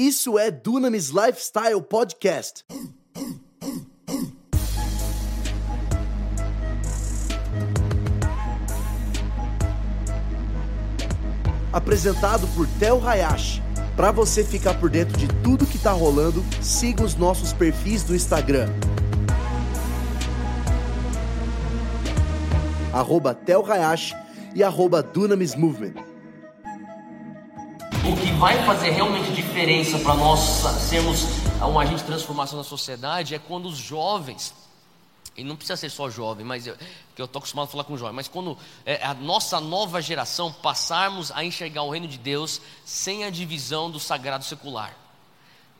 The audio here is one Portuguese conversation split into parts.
Isso é Dunamis Lifestyle Podcast. Apresentado por Tel Hayashi. Para você ficar por dentro de tudo que tá rolando, siga os nossos perfis do Instagram. Arroba Tel Hayashi e arroba Dunamis Movement. Vai fazer realmente diferença para nós sermos um agente de transformação na sociedade é quando os jovens, e não precisa ser só jovem, mas eu, que eu estou acostumado a falar com jovem, mas quando é, a nossa nova geração passarmos a enxergar o reino de Deus sem a divisão do sagrado secular.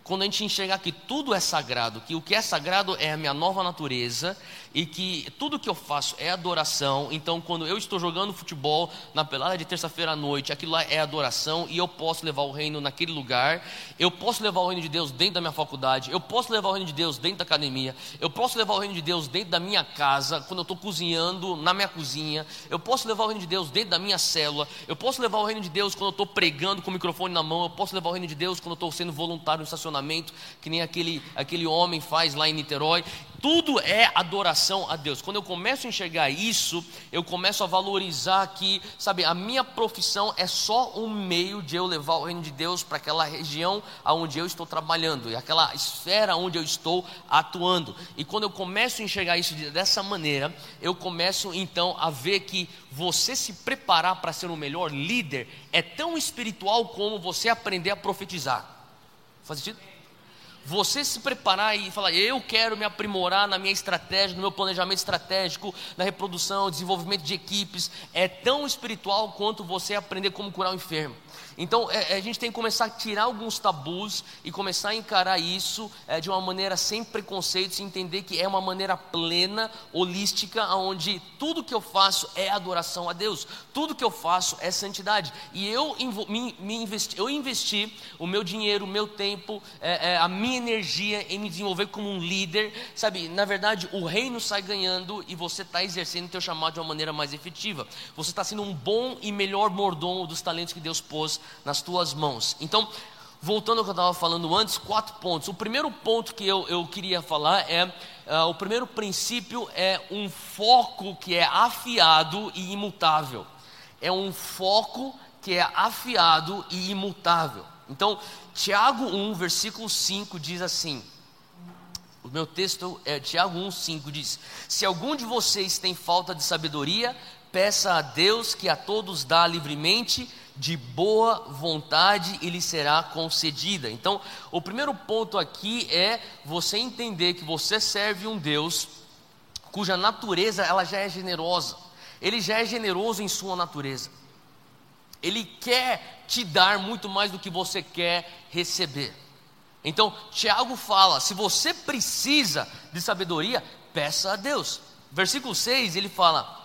Quando a gente enxergar que tudo é sagrado, que o que é sagrado é a minha nova natureza e que tudo que eu faço é adoração, então quando eu estou jogando futebol na pelada de terça-feira à noite, aquilo lá é adoração e eu posso levar o reino naquele lugar, eu posso levar o reino de Deus dentro da minha faculdade, eu posso levar o reino de Deus dentro da academia, eu posso levar o reino de Deus dentro da minha casa, quando eu estou cozinhando na minha cozinha, eu posso levar o reino de Deus dentro da minha célula, eu posso levar o reino de Deus quando eu estou pregando com o microfone na mão, eu posso levar o reino de Deus quando eu estou sendo voluntário no estacionamento que nem aquele, aquele homem faz lá em Niterói. Tudo é adoração a Deus. Quando eu começo a enxergar isso, eu começo a valorizar que, sabe, a minha profissão é só um meio de eu levar o reino de Deus para aquela região aonde eu estou trabalhando e aquela esfera onde eu estou atuando. E quando eu começo a enxergar isso dessa maneira, eu começo então a ver que você se preparar para ser o melhor líder é tão espiritual como você aprender a profetizar. Faz sentido? Você se preparar e falar, eu quero me aprimorar na minha estratégia, no meu planejamento estratégico, na reprodução, desenvolvimento de equipes, é tão espiritual quanto você aprender como curar o enfermo. Então é, é, a gente tem que começar a tirar alguns tabus e começar a encarar isso é, de uma maneira sem preconceitos e entender que é uma maneira plena, holística, onde tudo que eu faço é adoração a Deus, tudo que eu faço é santidade. E eu, me, me investi, eu investi o meu dinheiro, o meu tempo, é, é, a minha energia em me desenvolver como um líder, sabe? Na verdade, o reino sai ganhando e você está exercendo o teu chamado de uma maneira mais efetiva. Você está sendo um bom e melhor mordomo dos talentos que Deus pôs nas tuas mãos. Então, voltando ao que eu estava falando antes, quatro pontos. O primeiro ponto que eu, eu queria falar é: uh, o primeiro princípio é um foco que é afiado e imutável. É um foco que é afiado e imutável. Então, Tiago 1, versículo 5 diz assim: o meu texto é Tiago 1, 5 diz: Se algum de vocês tem falta de sabedoria, peça a Deus que a todos dá livremente de boa vontade e lhe será concedida. Então, o primeiro ponto aqui é você entender que você serve um Deus cuja natureza ela já é generosa. Ele já é generoso em sua natureza. Ele quer te dar muito mais do que você quer receber. Então, Tiago fala: se você precisa de sabedoria, peça a Deus. Versículo 6 ele fala: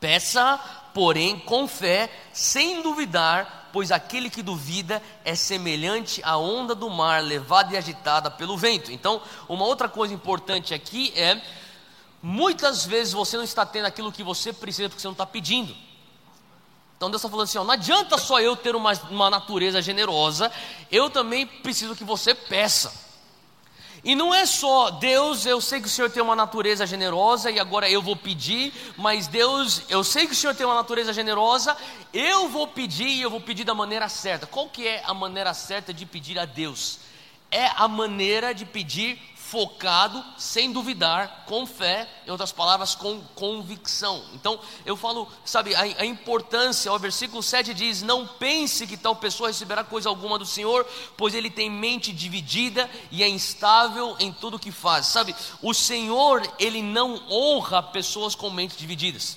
peça porém com fé, sem duvidar, pois aquele que duvida é semelhante à onda do mar levada e agitada pelo vento. Então, uma outra coisa importante aqui é: muitas vezes você não está tendo aquilo que você precisa porque você não está pedindo. Então Deus está falando assim: ó, não adianta só eu ter uma, uma natureza generosa, eu também preciso que você peça. E não é só, Deus, eu sei que o Senhor tem uma natureza generosa e agora eu vou pedir, mas Deus, eu sei que o Senhor tem uma natureza generosa, eu vou pedir e eu vou pedir da maneira certa. Qual que é a maneira certa de pedir a Deus? É a maneira de pedir focado, sem duvidar, com fé, em outras palavras, com convicção. Então, eu falo, sabe, a, a, importância, o versículo 7 diz: Não pense que tal pessoa receberá coisa alguma do Senhor, pois ele tem mente dividida e é instável em tudo que faz. Sabe, o Senhor, ele não honra pessoas com mentes divididas.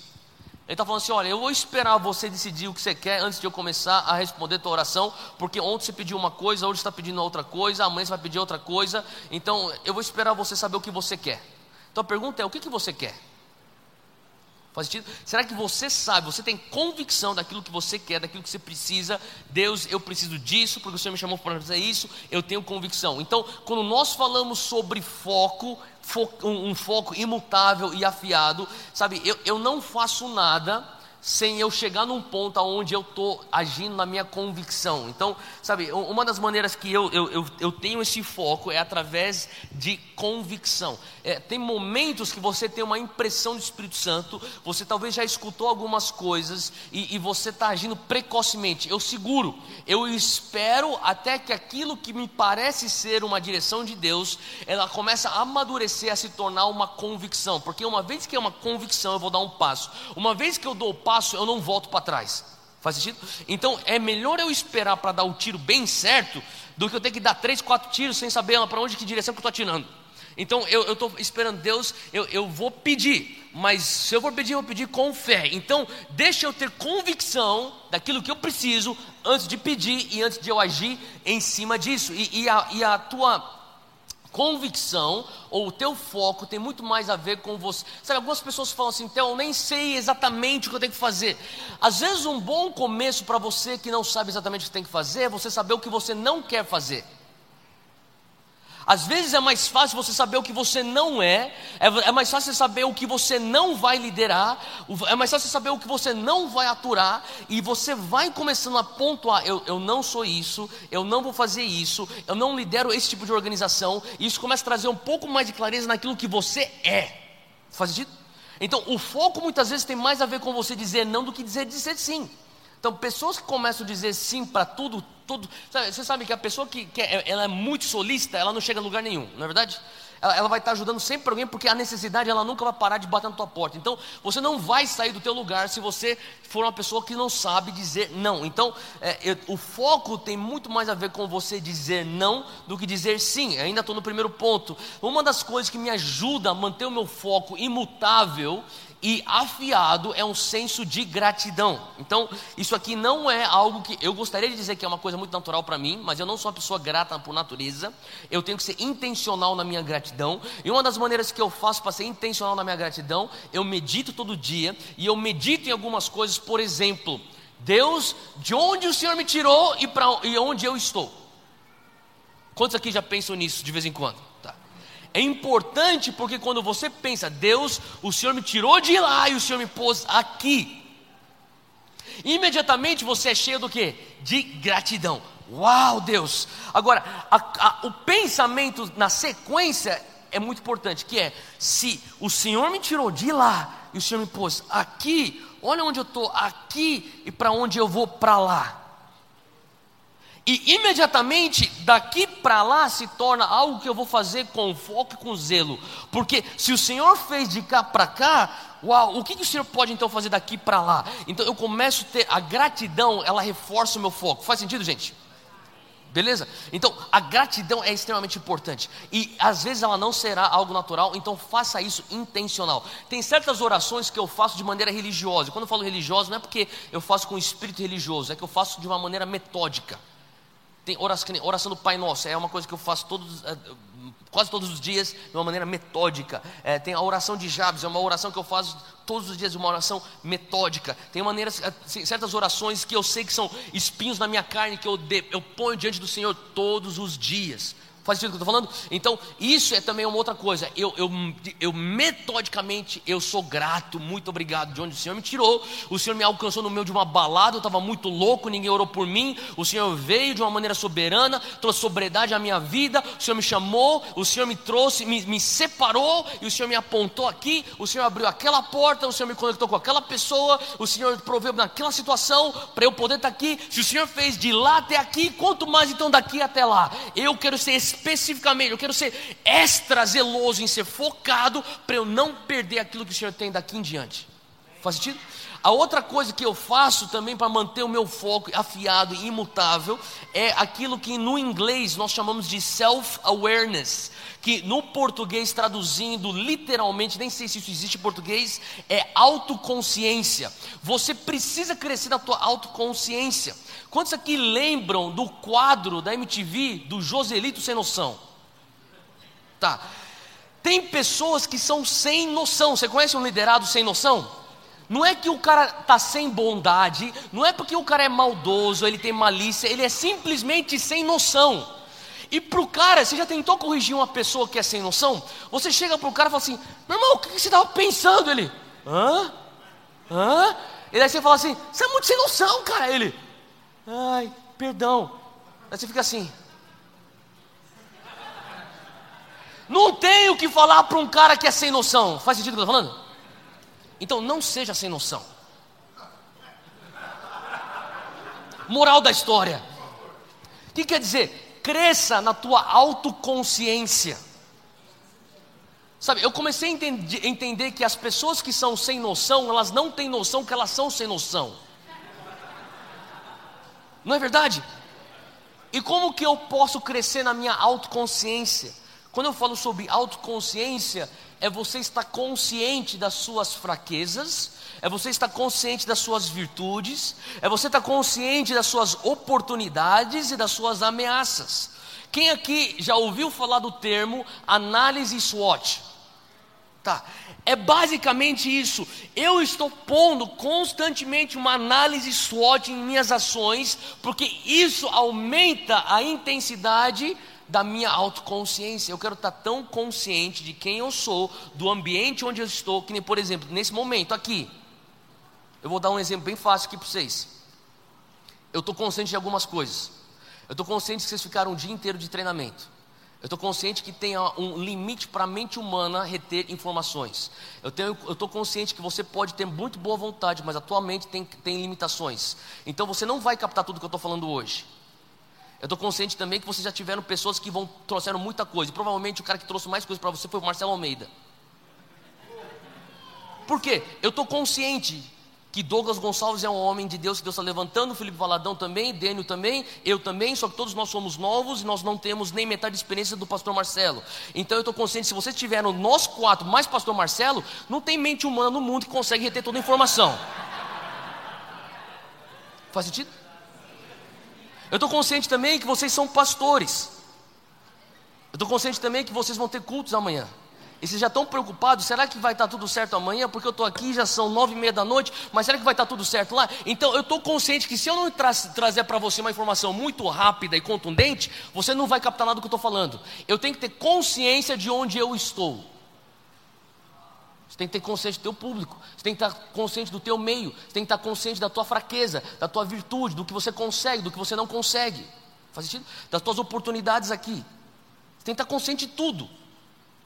Ele está falando assim: olha, eu vou esperar você decidir o que você quer antes de eu começar a responder a tua oração, porque ontem você pediu uma coisa, hoje está pedindo outra coisa, amanhã você vai pedir outra coisa, então eu vou esperar você saber o que você quer. Então a pergunta é: o que, que você quer? Faz sentido? Será que você sabe, você tem convicção daquilo que você quer, daquilo que você precisa? Deus, eu preciso disso, porque o Senhor me chamou para fazer isso, eu tenho convicção. Então, quando nós falamos sobre foco, um foco imutável e afiado, sabe, eu, eu não faço nada sem eu chegar num ponto onde eu estou agindo na minha convicção. Então, sabe, uma das maneiras que eu, eu, eu, eu tenho esse foco é através de convicção. É, tem momentos que você tem uma impressão do Espírito Santo, você talvez já escutou algumas coisas e, e você está agindo precocemente. Eu seguro, eu espero até que aquilo que me parece ser uma direção de Deus, ela começa a amadurecer, a se tornar uma convicção. Porque uma vez que é uma convicção, eu vou dar um passo. Uma vez que eu dou o passo, passo, eu não volto para trás. Faz sentido? Então é melhor eu esperar para dar o tiro bem certo do que eu ter que dar três, quatro tiros sem saber para onde que direção que eu estou atirando. Então eu estou esperando Deus, eu, eu vou pedir, mas se eu for pedir, eu vou pedir com fé. Então deixa eu ter convicção daquilo que eu preciso antes de pedir e antes de eu agir em cima disso. E, e, a, e a tua convicção ou o teu foco tem muito mais a ver com você. Sabe, algumas pessoas falam assim, então eu nem sei exatamente o que eu tenho que fazer. Às vezes um bom começo para você que não sabe exatamente o que tem que fazer é você saber o que você não quer fazer. Às vezes é mais fácil você saber o que você não é, é, é, mais fácil você saber o que você não vai liderar, é mais fácil você saber o que você não vai aturar, e você vai começando a pontuar: eu, eu não sou isso, eu não vou fazer isso, eu não lidero esse tipo de organização, e isso começa a trazer um pouco mais de clareza naquilo que você é. Faz sentido? Então, o foco muitas vezes tem mais a ver com você dizer não do que dizer, dizer sim. Então, pessoas que começam a dizer sim para tudo, tudo. Sabe, você sabe que a pessoa que, que é, ela é muito solista, ela não chega a lugar nenhum, não é verdade? Ela, ela vai estar ajudando sempre alguém, porque a necessidade ela nunca vai parar de bater na tua porta. Então, você não vai sair do teu lugar se você for uma pessoa que não sabe dizer não. Então, é, eu, o foco tem muito mais a ver com você dizer não do que dizer sim. ainda estou no primeiro ponto. Uma das coisas que me ajuda a manter o meu foco imutável e afiado é um senso de gratidão. Então, isso aqui não é algo que eu gostaria de dizer que é uma coisa muito natural para mim, mas eu não sou uma pessoa grata por natureza. Eu tenho que ser intencional na minha gratidão. E uma das maneiras que eu faço para ser intencional na minha gratidão, eu medito todo dia e eu medito em algumas coisas, por exemplo, Deus, de onde o Senhor me tirou e para e onde eu estou. Quantos aqui já pensam nisso de vez em quando? É importante porque quando você pensa, Deus, o Senhor me tirou de lá e o Senhor me pôs aqui. Imediatamente você é cheio do que? De gratidão. Uau, Deus! Agora, a, a, o pensamento na sequência é muito importante, que é, se o Senhor me tirou de lá e o Senhor me pôs aqui, olha onde eu estou, aqui e para onde eu vou para lá. E imediatamente daqui para lá se torna algo que eu vou fazer com foco e com zelo. Porque se o Senhor fez de cá para cá, uau, o que, que o Senhor pode então fazer daqui para lá? Então eu começo a ter a gratidão, ela reforça o meu foco. Faz sentido, gente? Beleza? Então, a gratidão é extremamente importante. E às vezes ela não será algo natural, então faça isso intencional. Tem certas orações que eu faço de maneira religiosa. Quando eu falo religiosa, não é porque eu faço com espírito religioso, é que eu faço de uma maneira metódica. Tem oração, oração do Pai Nosso, é uma coisa que eu faço todos, é, quase todos os dias de uma maneira metódica. É, tem a oração de Jabes, é uma oração que eu faço todos os dias, uma oração metódica. Tem maneiras, é, certas orações que eu sei que são espinhos na minha carne, que eu, de, eu ponho diante do Senhor todos os dias. Faz sentido o que eu estou falando? Então, isso é também uma outra coisa. Eu, eu, eu metodicamente, eu sou grato, muito obrigado de onde o Senhor me tirou. O Senhor me alcançou no meio de uma balada, eu estava muito louco, ninguém orou por mim. O Senhor veio de uma maneira soberana, trouxe sobriedade à minha vida. O Senhor me chamou, o Senhor me trouxe, me, me separou, e o Senhor me apontou aqui. O Senhor abriu aquela porta, o Senhor me conectou com aquela pessoa. O Senhor proveu naquela situação para eu poder estar tá aqui. Se o Senhor fez de lá até aqui, quanto mais então daqui até lá? Eu quero ser especificamente, eu quero ser extra zeloso em ser focado para eu não perder aquilo que o Senhor tem daqui em diante. Faz sentido? A outra coisa que eu faço também para manter o meu foco afiado e imutável é aquilo que no inglês nós chamamos de self-awareness, que no português traduzindo literalmente, nem sei se isso existe em português, é autoconsciência. Você precisa crescer na tua autoconsciência. Quantos aqui lembram do quadro da MTV do Joselito sem noção? Tá. Tem pessoas que são sem noção. Você conhece um liderado sem noção? Não é que o cara tá sem bondade, não é porque o cara é maldoso, ele tem malícia, ele é simplesmente sem noção. E para o cara, você já tentou corrigir uma pessoa que é sem noção? Você chega para o cara e fala assim: meu irmão, o que você estava pensando? Ele, hã? Hã? E daí você fala assim: Você é muito sem noção, cara. Ele, ai, perdão. Aí você fica assim. Não tem o que falar para um cara que é sem noção. Faz sentido o que eu estou falando? Então não seja sem noção. Moral da história. O que quer dizer? Cresça na tua autoconsciência. Sabe, eu comecei a entender que as pessoas que são sem noção, elas não têm noção que elas são sem noção. Não é verdade? E como que eu posso crescer na minha autoconsciência? Quando eu falo sobre autoconsciência, é você estar consciente das suas fraquezas, é você estar consciente das suas virtudes, é você estar consciente das suas oportunidades e das suas ameaças. Quem aqui já ouviu falar do termo análise SWOT? Tá. É basicamente isso. Eu estou pondo constantemente uma análise SWOT em minhas ações, porque isso aumenta a intensidade da minha autoconsciência. Eu quero estar tão consciente de quem eu sou, do ambiente onde eu estou, que nem, por exemplo, nesse momento aqui. Eu vou dar um exemplo bem fácil aqui para vocês. Eu estou consciente de algumas coisas. Eu estou consciente que vocês ficaram um dia inteiro de treinamento. Eu estou consciente que tem um limite para a mente humana reter informações. Eu estou consciente que você pode ter muito boa vontade, mas a tua mente tem, tem limitações. Então você não vai captar tudo que eu estou falando hoje. Eu estou consciente também que vocês já tiveram pessoas que vão trouxeram muita coisa. E provavelmente o cara que trouxe mais coisa para você foi o Marcelo Almeida. Por quê? Eu estou consciente que Douglas Gonçalves é um homem de Deus que Deus está levantando, Felipe Valadão também, Dênio também, eu também, só que todos nós somos novos e nós não temos nem metade de experiência do pastor Marcelo. Então eu estou consciente, se vocês tiveram nós quatro, mais pastor Marcelo, não tem mente humana no mundo que consegue reter toda a informação. Faz sentido? Eu estou consciente também que vocês são pastores. Eu estou consciente também que vocês vão ter cultos amanhã. E vocês já estão preocupados, será que vai estar tudo certo amanhã? Porque eu estou aqui, já são nove e meia da noite, mas será que vai estar tudo certo lá? Então eu estou consciente que se eu não tra trazer para você uma informação muito rápida e contundente, você não vai captar nada do que eu estou falando. Eu tenho que ter consciência de onde eu estou. Você tem que ter consciência do teu público, você tem que estar consciente do teu meio, você tem que estar consciente da tua fraqueza, da tua virtude, do que você consegue, do que você não consegue. Faz sentido? Das tuas oportunidades aqui. Você tem que estar consciente de tudo.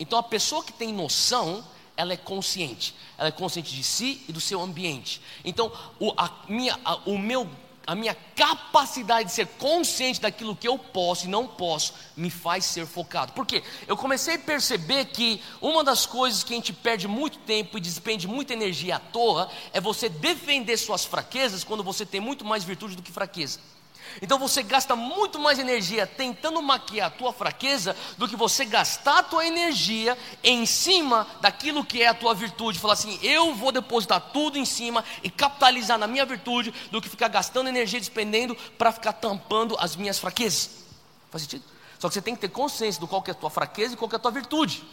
Então a pessoa que tem noção, ela é consciente. Ela é consciente de si e do seu ambiente. Então o, a minha, a, o meu a minha capacidade de ser consciente daquilo que eu posso e não posso me faz ser focado. Por quê? Eu comecei a perceber que uma das coisas que a gente perde muito tempo e despende muita energia à toa é você defender suas fraquezas quando você tem muito mais virtude do que fraqueza. Então você gasta muito mais energia tentando maquiar a tua fraqueza do que você gastar a tua energia em cima daquilo que é a tua virtude. Falar assim, eu vou depositar tudo em cima e capitalizar na minha virtude do que ficar gastando energia despendendo para ficar tampando as minhas fraquezas. Faz sentido? Só que você tem que ter consciência do qual é a tua fraqueza e qual é a tua virtude.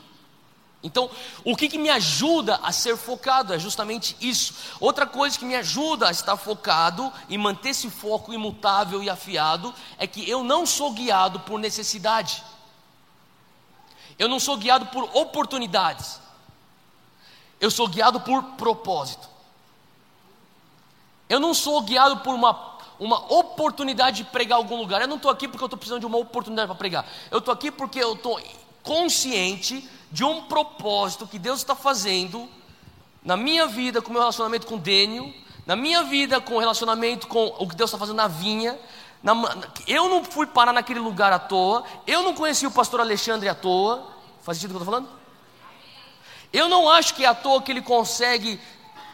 Então, o que, que me ajuda a ser focado é justamente isso. Outra coisa que me ajuda a estar focado e manter esse foco imutável e afiado é que eu não sou guiado por necessidade, eu não sou guiado por oportunidades, eu sou guiado por propósito. Eu não sou guiado por uma uma oportunidade de pregar em algum lugar. Eu não estou aqui porque eu estou precisando de uma oportunidade para pregar. Eu estou aqui porque eu estou consciente de um propósito que Deus está fazendo na minha vida com o meu relacionamento com Dênio, na minha vida com o relacionamento com o que Deus está fazendo na vinha. Na, eu não fui parar naquele lugar à toa, eu não conheci o pastor Alexandre à toa. Faz sentido o que eu estou falando? Eu não acho que é à toa que ele consegue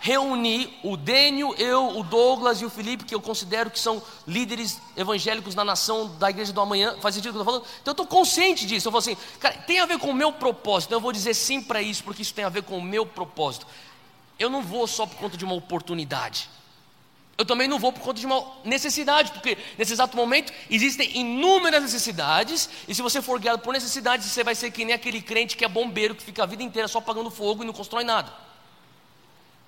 reunir o Dênio, eu, o Douglas e o Felipe, que eu considero que são líderes evangélicos na nação da igreja do amanhã. Faz sentido o que eu estou falando? Então eu estou consciente disso. Eu falo assim, cara, tem a ver com o meu propósito. Então eu vou dizer sim para isso, porque isso tem a ver com o meu propósito. Eu não vou só por conta de uma oportunidade. Eu também não vou por conta de uma necessidade, porque nesse exato momento existem inúmeras necessidades, e se você for guiado por necessidades, você vai ser que nem aquele crente que é bombeiro, que fica a vida inteira só apagando fogo e não constrói nada.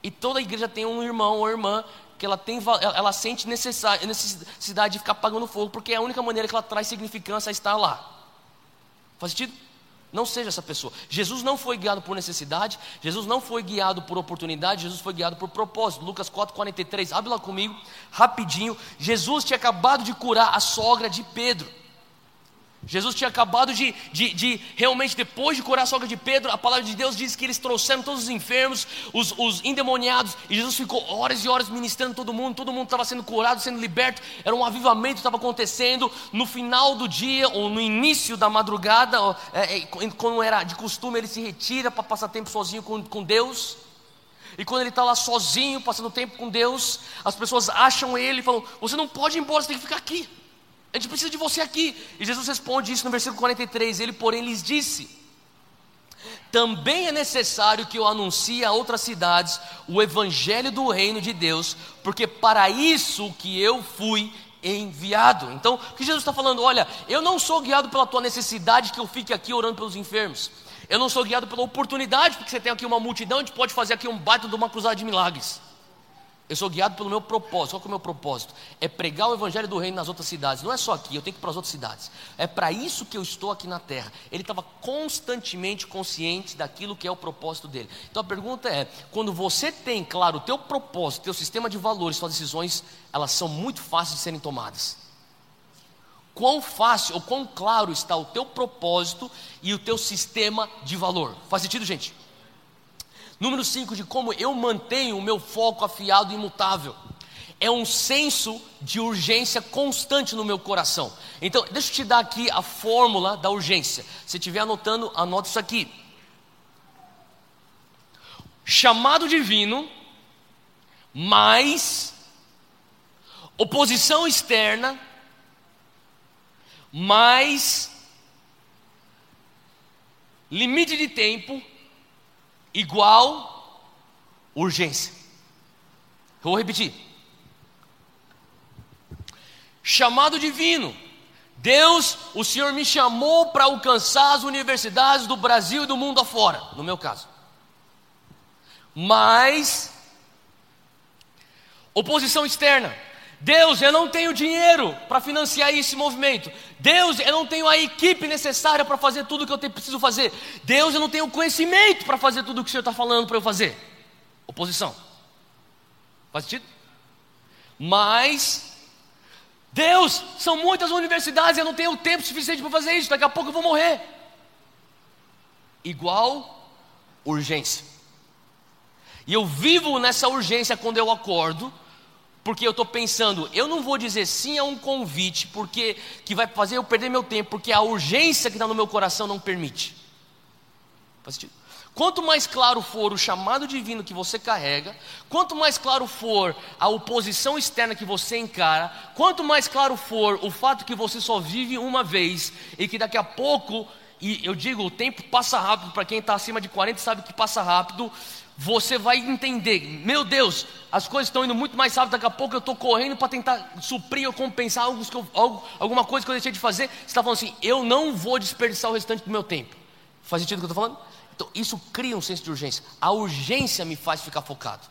E toda igreja tem um irmão ou irmã que ela, tem, ela sente necessidade de ficar apagando fogo, porque é a única maneira que ela traz significância a estar lá. Faz sentido? Não seja essa pessoa. Jesus não foi guiado por necessidade, Jesus não foi guiado por oportunidade, Jesus foi guiado por propósito. Lucas 4,43, abre lá comigo, rapidinho. Jesus tinha acabado de curar a sogra de Pedro. Jesus tinha acabado de, de, de, realmente, depois de curar a sogra de Pedro, a palavra de Deus diz que eles trouxeram todos os enfermos, os, os endemoniados, e Jesus ficou horas e horas ministrando todo mundo, todo mundo estava sendo curado, sendo liberto, era um avivamento que estava acontecendo. No final do dia, ou no início da madrugada, é, é, era de costume, ele se retira para passar tempo sozinho com, com Deus. E quando ele está lá sozinho, passando tempo com Deus, as pessoas acham ele e falam: Você não pode ir embora, você tem que ficar aqui. A gente precisa de você aqui. E Jesus responde isso no versículo 43. Ele, porém, lhes disse: Também é necessário que eu anuncie a outras cidades o evangelho do reino de Deus, porque para isso que eu fui enviado. Então, o que Jesus está falando? Olha, eu não sou guiado pela tua necessidade que eu fique aqui orando pelos enfermos. Eu não sou guiado pela oportunidade, porque você tem aqui uma multidão, a gente pode fazer aqui um baita de uma cruzada de milagres. Eu sou guiado pelo meu propósito. Qual é o meu propósito? É pregar o evangelho do reino nas outras cidades. Não é só aqui, eu tenho que ir para as outras cidades. É para isso que eu estou aqui na terra. Ele estava constantemente consciente daquilo que é o propósito dele. Então a pergunta é: quando você tem claro o teu propósito, teu sistema de valores, suas decisões, elas são muito fáceis de serem tomadas. Quão fácil ou quão claro está o teu propósito e o teu sistema de valor? Faz sentido, gente? Número 5, de como eu mantenho o meu foco afiado e imutável. É um senso de urgência constante no meu coração. Então, deixa eu te dar aqui a fórmula da urgência. Se estiver anotando, anote isso aqui. Chamado divino, mais oposição externa, mais limite de tempo igual urgência. Eu vou repetir. Chamado divino. Deus, o Senhor me chamou para alcançar as universidades do Brasil e do mundo afora, no meu caso. Mas oposição externa. Deus, eu não tenho dinheiro para financiar esse movimento. Deus, eu não tenho a equipe necessária para fazer tudo o que eu preciso fazer. Deus, eu não tenho conhecimento para fazer tudo o que o Senhor está falando para eu fazer. Oposição. Faz sentido? Mas, Deus, são muitas universidades, eu não tenho tempo suficiente para fazer isso. Daqui a pouco eu vou morrer. Igual urgência. E eu vivo nessa urgência quando eu acordo porque eu estou pensando, eu não vou dizer sim a um convite, porque que vai fazer eu perder meu tempo, porque a urgência que está no meu coração não permite. Faz sentido? Quanto mais claro for o chamado divino que você carrega, quanto mais claro for a oposição externa que você encara, quanto mais claro for o fato que você só vive uma vez e que daqui a pouco, e eu digo, o tempo passa rápido, para quem está acima de 40 sabe que passa rápido, você vai entender, meu Deus, as coisas estão indo muito mais rápido, daqui a pouco eu estou correndo para tentar suprir ou compensar algo, algo, alguma coisa que eu deixei de fazer. Você está falando assim, eu não vou desperdiçar o restante do meu tempo. Faz sentido o que eu estou falando? Então, isso cria um senso de urgência. A urgência me faz ficar focado.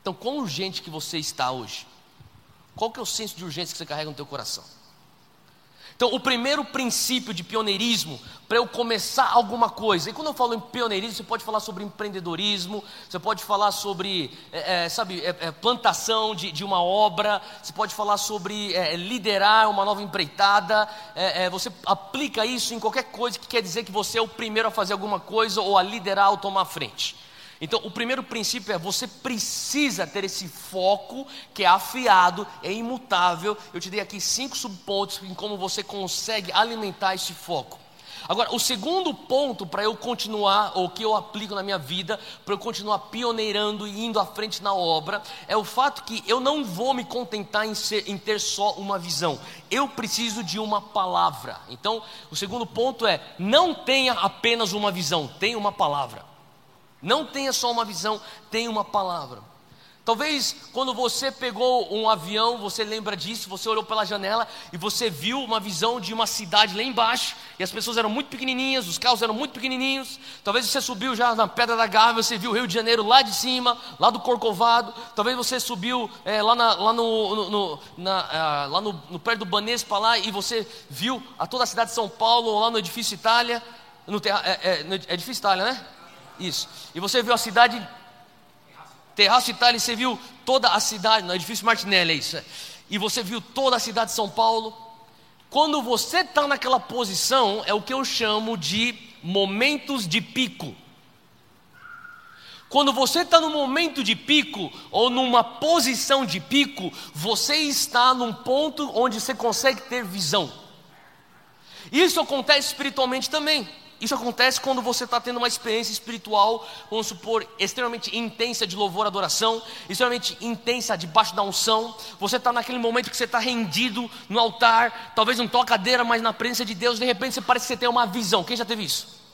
Então, quão urgente que você está hoje? Qual que é o senso de urgência que você carrega no teu coração? Então, o primeiro princípio de pioneirismo, para eu começar alguma coisa, e quando eu falo em pioneirismo, você pode falar sobre empreendedorismo, você pode falar sobre, é, é, sabe, é, é plantação de, de, uma obra, você pode falar sobre é, liderar uma nova empreitada, é, você aplica isso em qualquer coisa que quer dizer que você é o primeiro a fazer alguma coisa ou a liderar ou tomar frente. Então, o primeiro princípio é você precisa ter esse foco que é afiado, é imutável. Eu te dei aqui cinco subpontos em como você consegue alimentar esse foco. Agora, o segundo ponto para eu continuar, ou que eu aplico na minha vida, para eu continuar pioneirando e indo à frente na obra, é o fato que eu não vou me contentar em, ser, em ter só uma visão, eu preciso de uma palavra. Então, o segundo ponto é: não tenha apenas uma visão, tenha uma palavra. Não tenha só uma visão, tenha uma palavra. Talvez quando você pegou um avião, você lembra disso, você olhou pela janela e você viu uma visão de uma cidade lá embaixo, e as pessoas eram muito pequenininhas, os carros eram muito pequenininhos. Talvez você subiu já na Pedra da Gávea, você viu o Rio de Janeiro lá de cima, lá do Corcovado. Talvez você subiu é, lá, na, lá, no, no, no na, ah, lá no, no perto do Banespa lá e você viu a toda a cidade de São Paulo, lá no edifício Itália. No é, é, é edifício Itália, né? Isso. E você viu a cidade. Terraço Itália, você viu toda a cidade, no edifício Martinelli, é isso. E você viu toda a cidade de São Paulo. Quando você está naquela posição, é o que eu chamo de momentos de pico. Quando você está no momento de pico, ou numa posição de pico, você está num ponto onde você consegue ter visão. Isso acontece espiritualmente também. Isso acontece quando você está tendo uma experiência espiritual, vamos supor, extremamente intensa de louvor, adoração, extremamente intensa debaixo da unção. Você está naquele momento que você está rendido no altar, talvez não toca cadeira, mas na presença de Deus, de repente você parece que você tem uma visão. Quem já teve isso?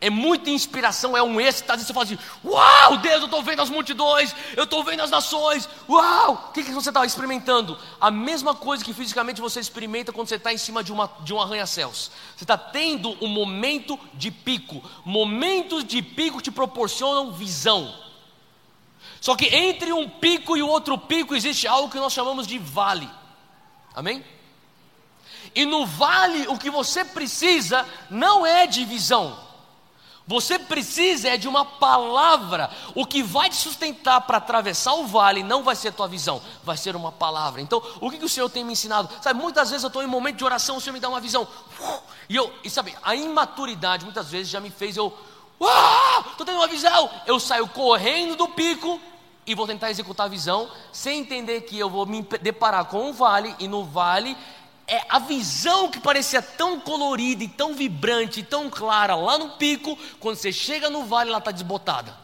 É muita inspiração, é um êxtase. Você fala assim: Uau, Deus, eu estou vendo as multidões, eu estou vendo as nações. Uau, o que, que você está experimentando? A mesma coisa que fisicamente você experimenta quando você está em cima de, uma, de um arranha-céus. Você está tendo um momento de pico. Momentos de pico te proporcionam visão. Só que entre um pico e o outro pico existe algo que nós chamamos de vale. Amém? E no vale o que você precisa não é de visão. Você precisa é de uma palavra. O que vai te sustentar para atravessar o vale não vai ser tua visão, vai ser uma palavra. Então, o que, que o Senhor tem me ensinado? Sabe, muitas vezes eu estou em um momento de oração, o Senhor me dá uma visão. E eu, e sabe, a imaturidade muitas vezes já me fez eu, estou tendo uma visão. Eu saio correndo do pico e vou tentar executar a visão, sem entender que eu vou me deparar com um vale, e no vale é a visão que parecia tão colorida e tão vibrante e tão clara lá no pico, quando você chega no vale, ela está desbotada.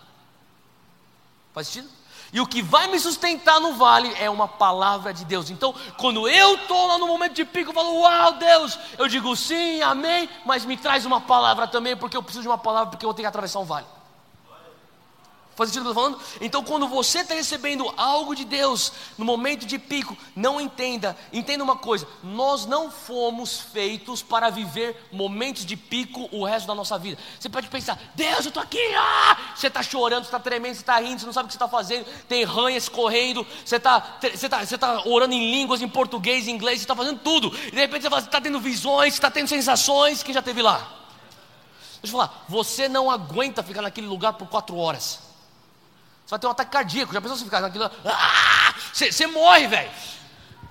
Faz sentido? E o que vai me sustentar no vale é uma palavra de Deus. Então, quando eu estou lá no momento de pico, eu falo, uau, Deus, eu digo sim, amém, mas me traz uma palavra também, porque eu preciso de uma palavra, porque eu vou ter que atravessar um vale. Faz sentido o que eu estou falando? Então, quando você está recebendo algo de Deus no momento de pico, não entenda, entenda uma coisa: nós não fomos feitos para viver momentos de pico o resto da nossa vida. Você pode pensar, Deus, eu estou aqui, ah! você está chorando, você está tremendo, você está rindo, você não sabe o que você está fazendo, tem ranhas correndo, você está você tá, você tá orando em línguas, em português, em inglês, você está fazendo tudo, e de repente você está tendo visões, está tendo sensações, quem já teve lá? Deixa eu falar, você não aguenta ficar naquele lugar por quatro horas. Você vai ter um ataque cardíaco. Já pensou se ficar naquilo? Ah! Você, você morre, velho.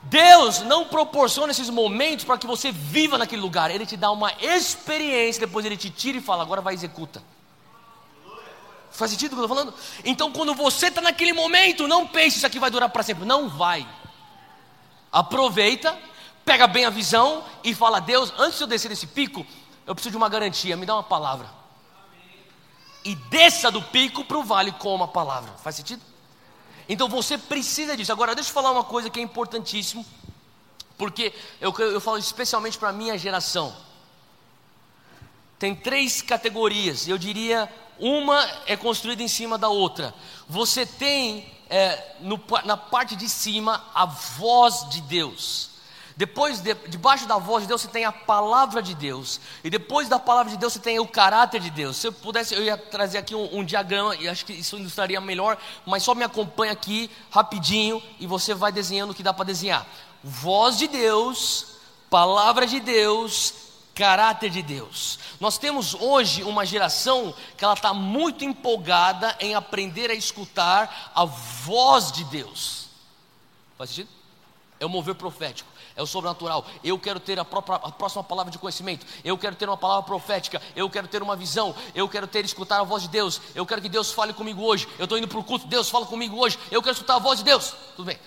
Deus não proporciona esses momentos para que você viva naquele lugar. Ele te dá uma experiência, depois ele te tira e fala: agora vai executa. Faz sentido o que eu estou falando? Então, quando você está naquele momento, não pense isso aqui vai durar para sempre. Não vai. Aproveita, pega bem a visão e fala: Deus, antes de eu descer desse pico, eu preciso de uma garantia, me dá uma palavra e desça do pico para o vale com uma palavra. Faz sentido? Então você precisa disso. Agora, deixa eu falar uma coisa que é importantíssimo, porque eu, eu falo especialmente para a minha geração. Tem três categorias, eu diria, uma é construída em cima da outra. Você tem é, no, na parte de cima a voz de Deus. Depois, de, debaixo da voz de Deus, você tem a palavra de Deus. E depois da palavra de Deus, você tem o caráter de Deus. Se eu pudesse, eu ia trazer aqui um, um diagrama, e acho que isso ilustraria melhor, mas só me acompanha aqui rapidinho e você vai desenhando o que dá para desenhar. Voz de Deus, palavra de Deus, caráter de Deus. Nós temos hoje uma geração que ela está muito empolgada em aprender a escutar a voz de Deus. Faz sentido? É o mover profético é o sobrenatural. Eu quero ter a, própria, a próxima palavra de conhecimento. Eu quero ter uma palavra profética. Eu quero ter uma visão. Eu quero ter escutar a voz de Deus. Eu quero que Deus fale comigo hoje. Eu estou indo para o culto. Deus fala comigo hoje. Eu quero escutar a voz de Deus. Tudo bem.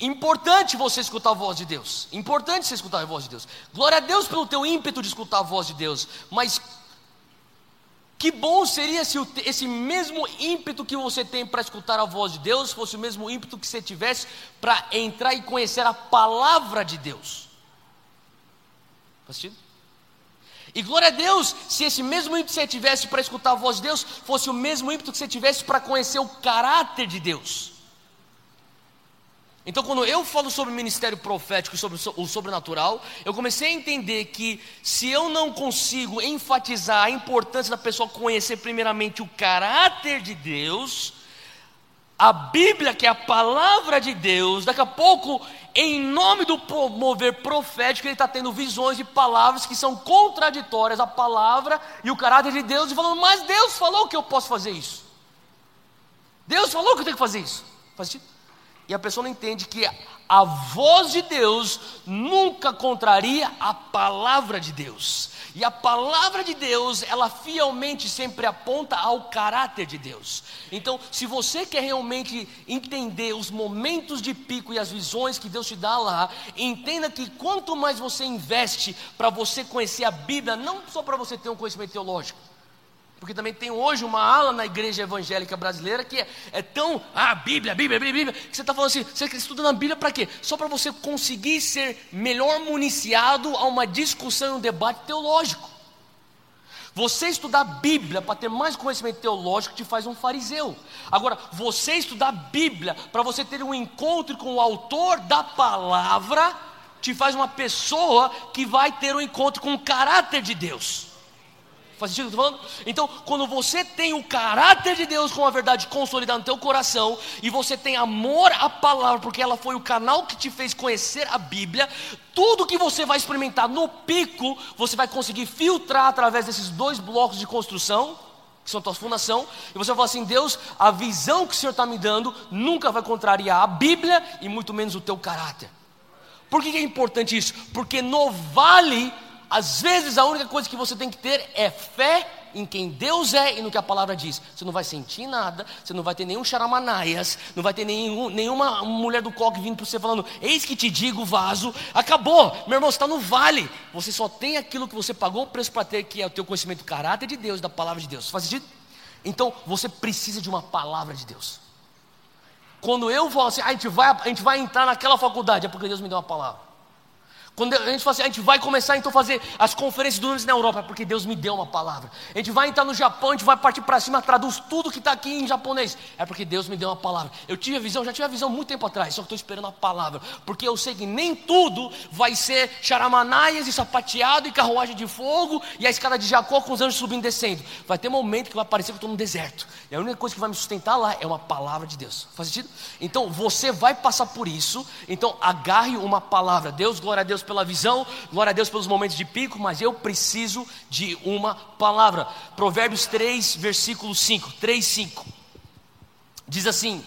Importante você escutar a voz de Deus. Importante você escutar a voz de Deus. Glória a Deus pelo teu ímpeto de escutar a voz de Deus. Mas que bom seria se esse mesmo ímpeto que você tem para escutar a voz de Deus fosse o mesmo ímpeto que você tivesse para entrar e conhecer a palavra de Deus. Faz sentido? E glória a Deus, se esse mesmo ímpeto que você tivesse para escutar a voz de Deus fosse o mesmo ímpeto que você tivesse para conhecer o caráter de Deus. Então, quando eu falo sobre o ministério profético e sobre o sobrenatural, eu comecei a entender que se eu não consigo enfatizar a importância da pessoa conhecer primeiramente o caráter de Deus, a Bíblia, que é a palavra de Deus, daqui a pouco em nome do mover profético, ele está tendo visões de palavras que são contraditórias à palavra e o caráter de Deus, e falando, mas Deus falou que eu posso fazer isso. Deus falou que eu tenho que fazer isso. Faz sentido? E a pessoa não entende que a voz de Deus nunca contraria a palavra de Deus. E a palavra de Deus, ela fielmente sempre aponta ao caráter de Deus. Então, se você quer realmente entender os momentos de pico e as visões que Deus te dá lá, entenda que quanto mais você investe para você conhecer a Bíblia, não só para você ter um conhecimento teológico, porque também tem hoje uma ala na igreja evangélica brasileira que é, é tão, ah, Bíblia, Bíblia, Bíblia, Bíblia, que você está falando assim, você estuda na Bíblia para quê? Só para você conseguir ser melhor municiado a uma discussão e um debate teológico. Você estudar Bíblia para ter mais conhecimento teológico te faz um fariseu. Agora, você estudar Bíblia para você ter um encontro com o autor da palavra te faz uma pessoa que vai ter um encontro com o caráter de Deus. Faz sentido o que eu estou falando? Então, quando você tem o caráter de Deus com a verdade consolidada no teu coração, e você tem amor à palavra, porque ela foi o canal que te fez conhecer a Bíblia, tudo que você vai experimentar no pico, você vai conseguir filtrar através desses dois blocos de construção, que são a tua fundação, e você vai falar assim: Deus, a visão que o Senhor está me dando nunca vai contrariar a Bíblia e muito menos o teu caráter. Por que é importante isso? Porque no vale às vezes a única coisa que você tem que ter é fé em quem Deus é e no que a palavra diz. Você não vai sentir nada, você não vai ter nenhum charamanaias, não vai ter nenhum, nenhuma mulher do coque vindo para você falando, eis que te digo, vaso, acabou, meu irmão, você está no vale. Você só tem aquilo que você pagou o preço para ter, que é o teu conhecimento do caráter de Deus, da palavra de Deus. Faz sentido? Então você precisa de uma palavra de Deus. Quando eu falo assim, ah, a, gente vai, a gente vai entrar naquela faculdade, é porque Deus me deu uma palavra. Quando a gente fala assim, a gente vai começar então a fazer as conferências do na Europa, porque Deus me deu uma palavra. A gente vai entrar no Japão, a gente vai partir para cima, traduz tudo que está aqui em japonês. É porque Deus me deu uma palavra. Eu tive a visão, já tive a visão muito tempo atrás, só que estou esperando a palavra. Porque eu sei que nem tudo vai ser charamanaias e sapateado e carruagem de fogo e a escada de Jacó com os anjos subindo e descendo. Vai ter momento que vai parecer que eu estou no deserto. E a única coisa que vai me sustentar lá é uma palavra de Deus. Faz sentido? Então você vai passar por isso. Então agarre uma palavra. Deus, glória a Deus pela visão, glória a Deus pelos momentos de pico, mas eu preciso de uma palavra. Provérbios 3, versículo 5, 3, 5. Diz assim: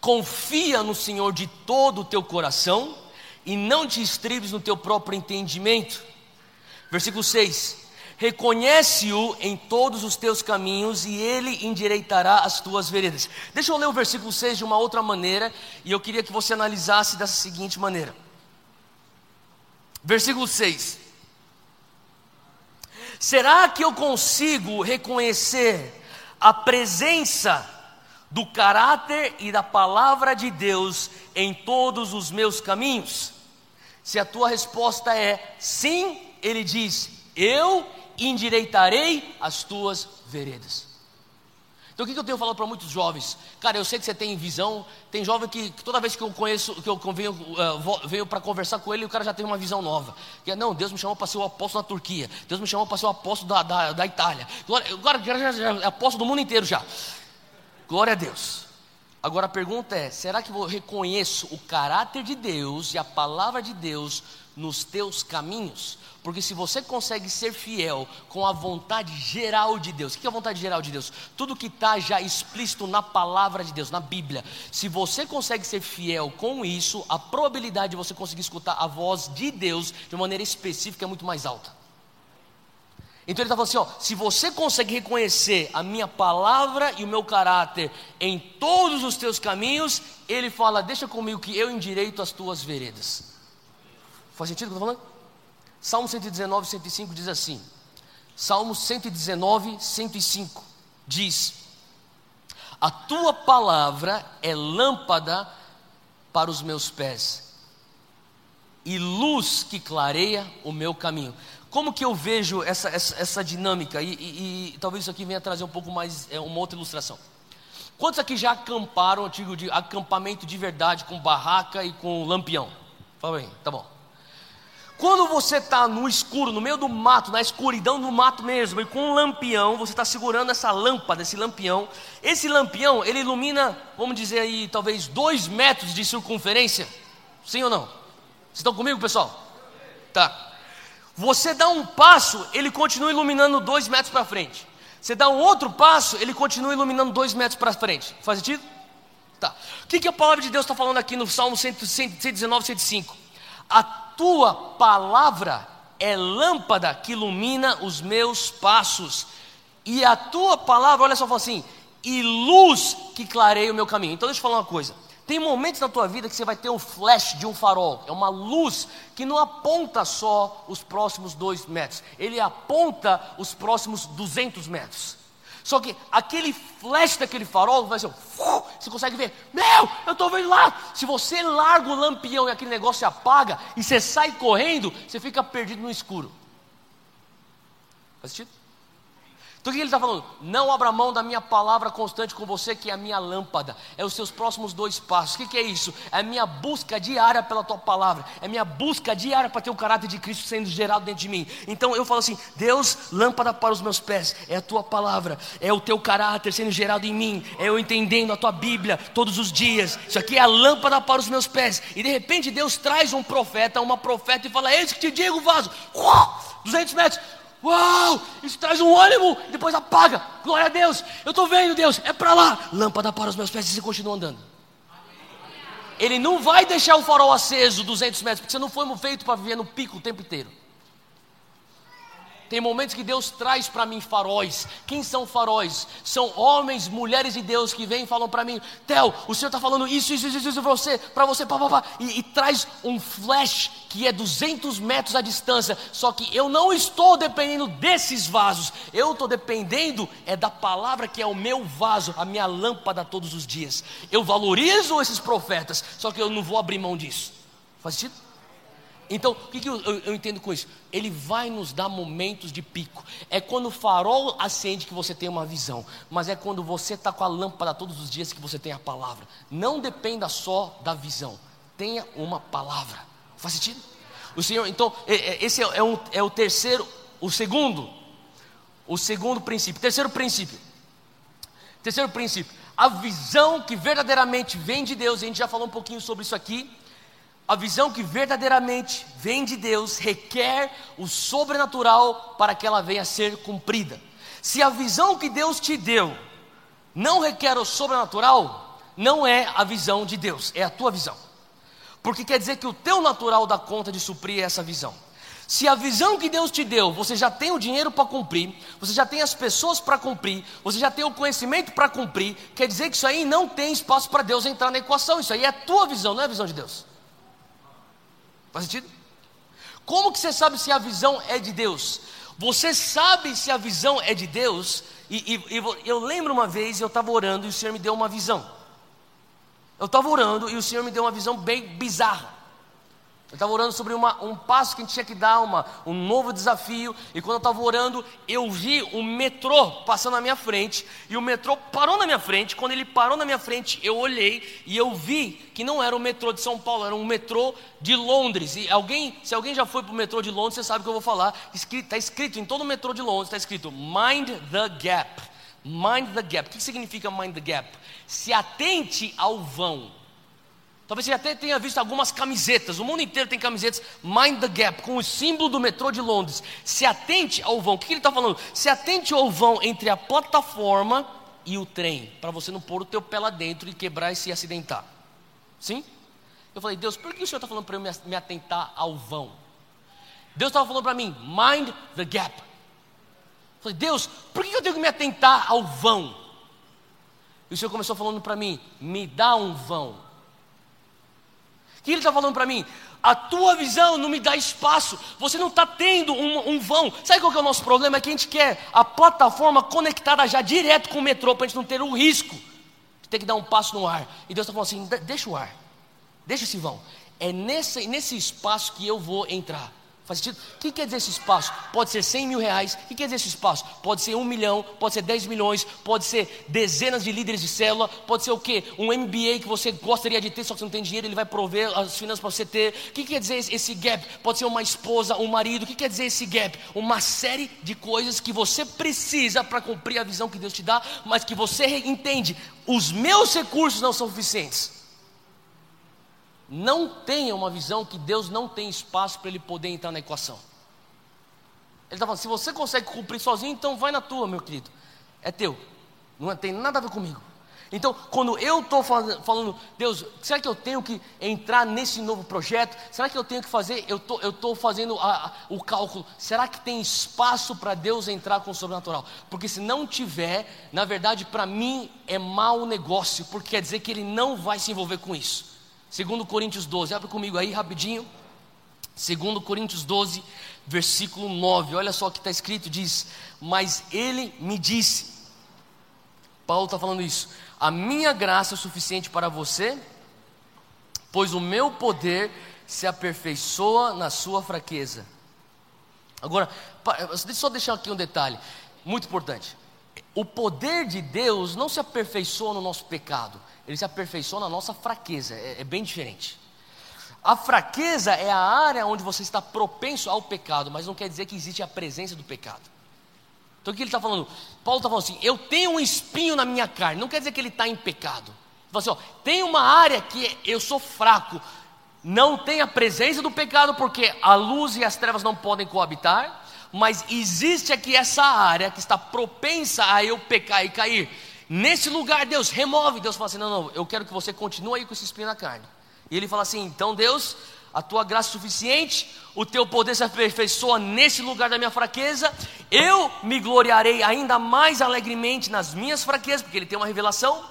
Confia no Senhor de todo o teu coração e não te estribes no teu próprio entendimento. Versículo 6: Reconhece-o em todos os teus caminhos e ele endireitará as tuas veredas. Deixa eu ler o versículo 6 de uma outra maneira e eu queria que você analisasse dessa seguinte maneira. Versículo 6. Será que eu consigo reconhecer a presença do caráter e da palavra de Deus em todos os meus caminhos? Se a tua resposta é sim, ele diz: Eu endireitarei as tuas veredas. Então o que eu tenho falado para muitos jovens? Cara, eu sei que você tem visão. Tem jovem que, que toda vez que eu conheço, que eu venho, uh, venho para conversar com ele, o cara já tem uma visão nova. Que é, não, Deus me chamou para ser o apóstolo na Turquia. Deus me chamou para ser o apóstolo da, da, da Itália. Agora, já, já, é apóstolo do mundo inteiro já. Glória a Deus. Agora a pergunta é: será que eu reconheço o caráter de Deus e a palavra de Deus nos teus caminhos? Porque se você consegue ser fiel com a vontade geral de Deus, o que é a vontade geral de Deus? Tudo que está já explícito na palavra de Deus, na Bíblia. Se você consegue ser fiel com isso, a probabilidade de você conseguir escutar a voz de Deus de maneira específica é muito mais alta. Então ele está falando assim: ó, se você consegue reconhecer a minha palavra e o meu caráter em todos os teus caminhos, ele fala: deixa comigo que eu endireito as tuas veredas. Faz sentido o que eu estou falando? Salmo 119, 105 diz assim: Salmo 119, 105 diz: A tua palavra é lâmpada para os meus pés e luz que clareia o meu caminho. Como que eu vejo essa, essa, essa dinâmica? E, e, e, talvez isso aqui venha trazer um pouco mais, é, uma outra ilustração. Quantos aqui já acamparam, antigo de acampamento de verdade, com barraca e com lampião? Fala bem, tá bom. Quando você está no escuro, no meio do mato, na escuridão do mato mesmo, e com um lampião, você está segurando essa lâmpada, esse lampião. Esse lampião, ele ilumina, vamos dizer aí, talvez dois metros de circunferência. Sim ou não? Vocês estão comigo, pessoal? Tá. Você dá um passo, ele continua iluminando dois metros para frente. Você dá um outro passo, ele continua iluminando dois metros para frente. Faz sentido? Tá. O que, que a palavra de Deus está falando aqui no Salmo 119, 105? A tua palavra é lâmpada que ilumina os meus passos. E a tua palavra, olha só, fala assim, e luz que clareia o meu caminho. Então deixa eu falar uma coisa. Tem momentos na tua vida que você vai ter um flash de um farol, é uma luz que não aponta só os próximos dois metros, ele aponta os próximos 200 metros. Só que aquele flash daquele farol vai ser, você consegue ver, meu, eu estou vendo lá. Se você larga o lampião e aquele negócio apaga e você sai correndo, você fica perdido no escuro. Faz sentido? Então o que ele está falando? Não abra mão da minha palavra constante com você, que é a minha lâmpada, é os seus próximos dois passos. O que, que é isso? É a minha busca diária pela tua palavra, é a minha busca diária para ter o caráter de Cristo sendo gerado dentro de mim. Então eu falo assim: Deus, lâmpada para os meus pés, é a tua palavra, é o teu caráter sendo gerado em mim, é eu entendendo a tua Bíblia todos os dias. Isso aqui é a lâmpada para os meus pés. E de repente Deus traz um profeta, uma profeta, e fala: Eis que te digo, vaso, 200 metros Uau! Isso traz um ânimo e depois apaga. Glória a Deus. Eu estou vendo, Deus. É para lá. Lâmpada para os meus pés e você continua andando. Ele não vai deixar o farol aceso 200 metros, porque você não foi feito para viver no pico o tempo inteiro. Tem momentos que Deus traz para mim faróis. Quem são faróis? São homens, mulheres de Deus que vêm e falam para mim: Theo, o Senhor está falando isso, isso, isso, isso para você, para você, pá, pá, pá. E, e traz um flash que é 200 metros à distância. Só que eu não estou dependendo desses vasos. Eu estou dependendo é da palavra que é o meu vaso, a minha lâmpada todos os dias. Eu valorizo esses profetas, só que eu não vou abrir mão disso. Faz sentido? Então, o que, que eu, eu, eu, entendo com isso? Ele vai nos dar momentos de pico. É quando o farol acende que você tem uma visão, mas é quando você está com a lâmpada todos os dias que você tem a palavra. Não dependa só da visão, tenha uma palavra. Faz sentido? O Senhor, então, é, é, esse é, é, um, é o terceiro, o segundo, o segundo princípio. Terceiro princípio. Terceiro princípio. A visão que verdadeiramente vem de Deus, a gente já falou um pouquinho sobre isso aqui a visão que verdadeiramente vem de Deus requer o sobrenatural para que ela venha a ser cumprida. Se a visão que Deus te deu não requer o sobrenatural, não é a visão de Deus, é a tua visão. Porque quer dizer que o teu natural dá conta de suprir essa visão. Se a visão que Deus te deu, você já tem o dinheiro para cumprir, você já tem as pessoas para cumprir, você já tem o conhecimento para cumprir, quer dizer que isso aí não tem espaço para Deus entrar na equação. Isso aí é a tua visão, não é a visão de Deus. Faz sentido? Como que você sabe se a visão é de Deus? Você sabe se a visão é de Deus? E, e, e eu lembro uma vez, eu estava orando e o Senhor me deu uma visão. Eu estava orando e o Senhor me deu uma visão bem bizarra. Eu estava orando sobre uma, um passo que a gente tinha que dar, uma, um novo desafio. E quando eu estava orando, eu vi um metrô passando na minha frente. E o metrô parou na minha frente. Quando ele parou na minha frente, eu olhei e eu vi que não era o metrô de São Paulo, era um metrô de Londres. E alguém, se alguém já foi para o metrô de Londres, você sabe o que eu vou falar. Está escrito em todo o metrô de Londres, está escrito Mind the Gap. Mind the Gap. O que significa Mind the Gap? Se atente ao vão. Talvez você até tenha visto algumas camisetas, o mundo inteiro tem camisetas Mind the Gap, com o símbolo do metrô de Londres. Se atente ao vão, o que ele está falando? Se atente ao vão entre a plataforma e o trem, para você não pôr o teu pé lá dentro e quebrar e se acidentar. Sim? Eu falei, Deus, por que o Senhor está falando para eu me atentar ao vão? Deus estava falando para mim, mind the gap. Eu falei, Deus, por que eu tenho que me atentar ao vão? E o Senhor começou falando para mim, me dá um vão. Que ele está falando para mim? A tua visão não me dá espaço, você não está tendo um, um, vão. Sabe qual que é o nosso problema? É que a gente quer a plataforma conectada já direto com o metrô, para a gente não ter o risco de ter que dar um passo no ar. E Deus está falando assim: deixa o ar, deixa esse vão. É nesse, nesse espaço que eu vou entrar. Faz sentido? O que quer dizer esse espaço? Pode ser 100 mil reais. O que quer dizer esse espaço? Pode ser um milhão, pode ser 10 milhões, pode ser dezenas de líderes de célula, pode ser o quê? Um MBA que você gostaria de ter, só que você não tem dinheiro, ele vai prover as finanças para você ter. O que quer dizer esse gap? Pode ser uma esposa, um marido. O que quer dizer esse gap? Uma série de coisas que você precisa para cumprir a visão que Deus te dá, mas que você entende, os meus recursos não são suficientes. Não tenha uma visão que Deus não tem espaço para ele poder entrar na equação. Ele está falando: se você consegue cumprir sozinho, então vai na tua, meu querido. É teu. Não tem nada a ver comigo. Então, quando eu estou falando, Deus, será que eu tenho que entrar nesse novo projeto? Será que eu tenho que fazer? Eu tô, estou fazendo a, a, o cálculo. Será que tem espaço para Deus entrar com o sobrenatural? Porque se não tiver, na verdade, para mim é mau negócio, porque quer dizer que Ele não vai se envolver com isso. Segundo Coríntios 12, abre comigo aí rapidinho. Segundo Coríntios 12, versículo 9. Olha só o que está escrito: diz: Mas Ele me disse. Paulo está falando isso a minha graça é suficiente para você, pois o meu poder se aperfeiçoa na sua fraqueza. Agora, só deixar aqui um detalhe muito importante. O poder de Deus não se aperfeiçoa no nosso pecado, ele se aperfeiçoa na nossa fraqueza, é, é bem diferente. A fraqueza é a área onde você está propenso ao pecado, mas não quer dizer que existe a presença do pecado. Então o que ele está falando? Paulo está falando assim: eu tenho um espinho na minha carne, não quer dizer que ele está em pecado. Ele assim: ó, tem uma área que eu sou fraco, não tem a presença do pecado, porque a luz e as trevas não podem coabitar, mas existe aqui essa área que está propensa a eu pecar e cair. Nesse lugar, Deus remove. Deus fala assim: não, não, eu quero que você continue aí com esse espinho na carne. E ele fala assim: então Deus, a tua graça é suficiente, o teu poder se aperfeiçoa nesse lugar da minha fraqueza, eu me gloriarei ainda mais alegremente nas minhas fraquezas, porque ele tem uma revelação,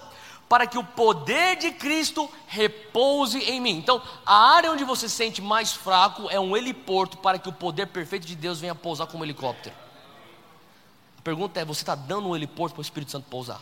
para que o poder de Cristo repouse em mim. Então, a área onde você se sente mais fraco é um heliporto para que o poder perfeito de Deus venha pousar como helicóptero. A pergunta é: você está dando um heliporto para o Espírito Santo pousar?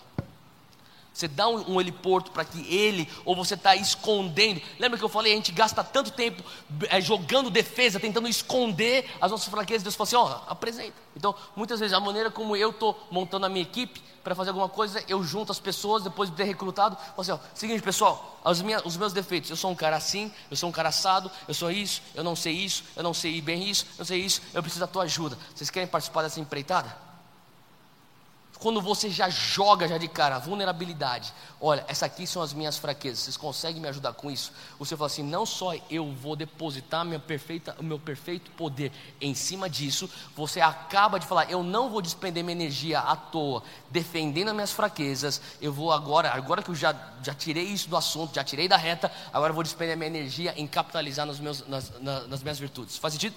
Você dá um, um heliporto para que ele, ou você está escondendo. Lembra que eu falei, a gente gasta tanto tempo é, jogando defesa, tentando esconder as nossas fraquezas. Deus fala assim: ó, apresenta. Então, muitas vezes, a maneira como eu estou montando a minha equipe para fazer alguma coisa, eu junto as pessoas, depois de ter recrutado, falo assim: ó, seguinte, pessoal, os meus defeitos. Eu sou um cara assim, eu sou um cara assado, eu sou isso, eu não sei isso, eu não sei bem isso, eu não sei isso, eu preciso da tua ajuda. Vocês querem participar dessa empreitada? Quando você já joga já de cara a vulnerabilidade, olha, essa aqui são as minhas fraquezas, vocês conseguem me ajudar com isso? Você fala assim, não só eu vou depositar minha perfeita, o meu perfeito poder em cima disso, você acaba de falar, eu não vou despender minha energia à toa, defendendo as minhas fraquezas, eu vou agora, agora que eu já, já tirei isso do assunto, já tirei da reta, agora eu vou despender minha energia em capitalizar nos meus, nas, nas, nas minhas virtudes. Faz sentido?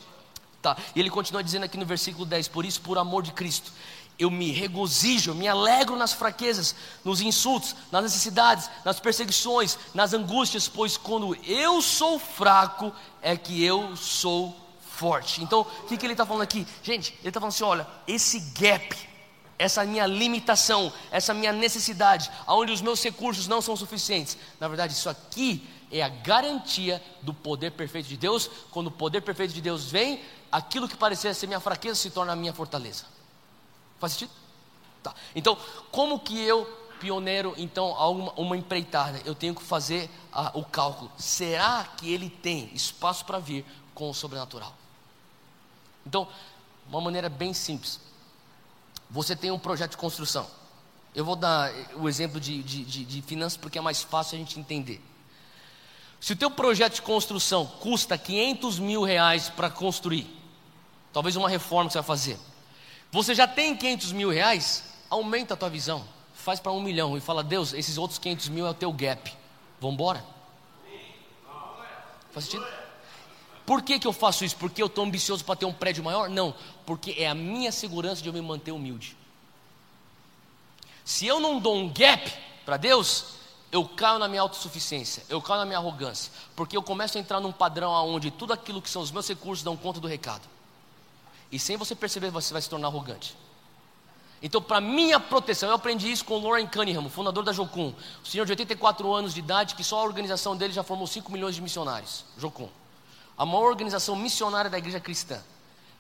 Tá. E ele continua dizendo aqui no versículo 10: Por isso, por amor de Cristo, eu me regozijo, me alegro nas fraquezas, nos insultos, nas necessidades, nas perseguições, nas angústias, pois quando eu sou fraco é que eu sou forte. Então, o que, que ele está falando aqui? Gente, ele está falando assim: olha, esse gap, essa minha limitação, essa minha necessidade, aonde os meus recursos não são suficientes, na verdade, isso aqui é a garantia do poder perfeito de Deus. Quando o poder perfeito de Deus vem, aquilo que parecia ser minha fraqueza se torna minha fortaleza. Faz sentido? Tá. Então, como que eu, pioneiro, então, uma, uma empreitada, eu tenho que fazer a, o cálculo. Será que ele tem espaço para vir com o sobrenatural? Então, uma maneira bem simples. Você tem um projeto de construção. Eu vou dar o exemplo de, de, de, de finanças porque é mais fácil a gente entender. Se o teu projeto de construção custa 500 mil reais para construir, talvez uma reforma que você vai fazer, você já tem 500 mil reais? Aumenta a tua visão. Faz para um milhão e fala: Deus, esses outros 500 mil é o teu gap. Vamos embora? Faz sentido? Por que, que eu faço isso? Porque eu estou ambicioso para ter um prédio maior? Não, porque é a minha segurança de eu me manter humilde. Se eu não dou um gap para Deus, eu caio na minha autossuficiência, eu caio na minha arrogância, porque eu começo a entrar num padrão onde tudo aquilo que são os meus recursos dão conta do recado. E sem você perceber, você vai se tornar arrogante. Então, para minha proteção, eu aprendi isso com o Lauren Cunningham, fundador da Jocum. Senhor de 84 anos de idade, que só a organização dele já formou 5 milhões de missionários. Jocum. A maior organização missionária da igreja cristã.